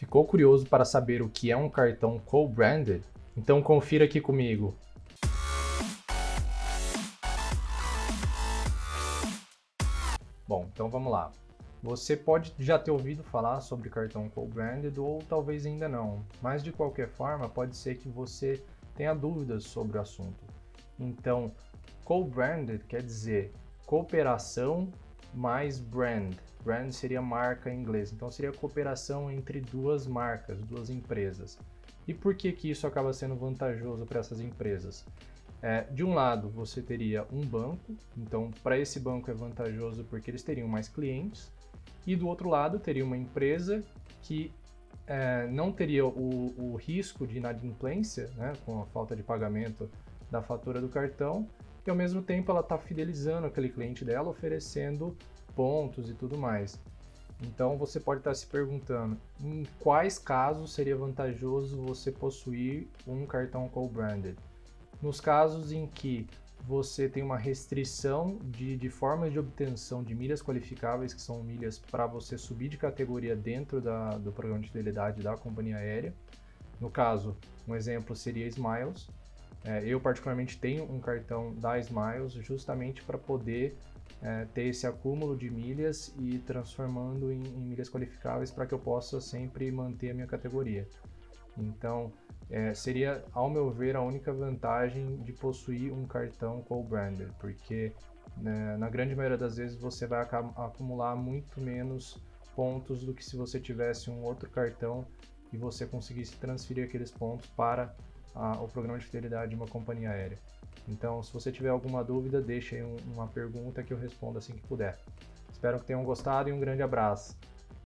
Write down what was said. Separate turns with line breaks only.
Ficou curioso para saber o que é um cartão co-branded? Então confira aqui comigo. Bom, então vamos lá. Você pode já ter ouvido falar sobre cartão co-branded ou talvez ainda não, mas de qualquer forma pode ser que você tenha dúvidas sobre o assunto. Então, co-branded quer dizer cooperação mais brand. Brand seria marca em inglês, então seria cooperação entre duas marcas, duas empresas. E por que, que isso acaba sendo vantajoso para essas empresas? É, de um lado, você teria um banco, então para esse banco é vantajoso porque eles teriam mais clientes, e do outro lado, teria uma empresa que é, não teria o, o, risco de inadimplência, né, com a falta de pagamento da fatura do cartão, e ao mesmo tempo ela está fidelizando aquele cliente dela, oferecendo pontos e tudo mais. Então você pode estar tá se perguntando em quais casos seria vantajoso você possuir um cartão co-branded. Nos casos em que você tem uma restrição de, de formas de obtenção de milhas qualificáveis, que são milhas para você subir de categoria dentro da, do programa de fidelidade da companhia aérea. No caso, um exemplo seria Smiles. É, eu, particularmente, tenho um cartão da Smiles justamente para poder é, ter esse acúmulo de milhas e transformando em, em milhas qualificáveis para que eu possa sempre manter a minha categoria. Então, é, seria, ao meu ver, a única vantagem de possuir um cartão co-branded, porque né, na grande maioria das vezes você vai acumular muito menos pontos do que se você tivesse um outro cartão e você conseguisse transferir aqueles pontos para a, o programa de fidelidade de uma companhia aérea. Então, se você tiver alguma dúvida, deixe aí um, uma pergunta que eu respondo assim que puder. Espero que tenham gostado e um grande abraço.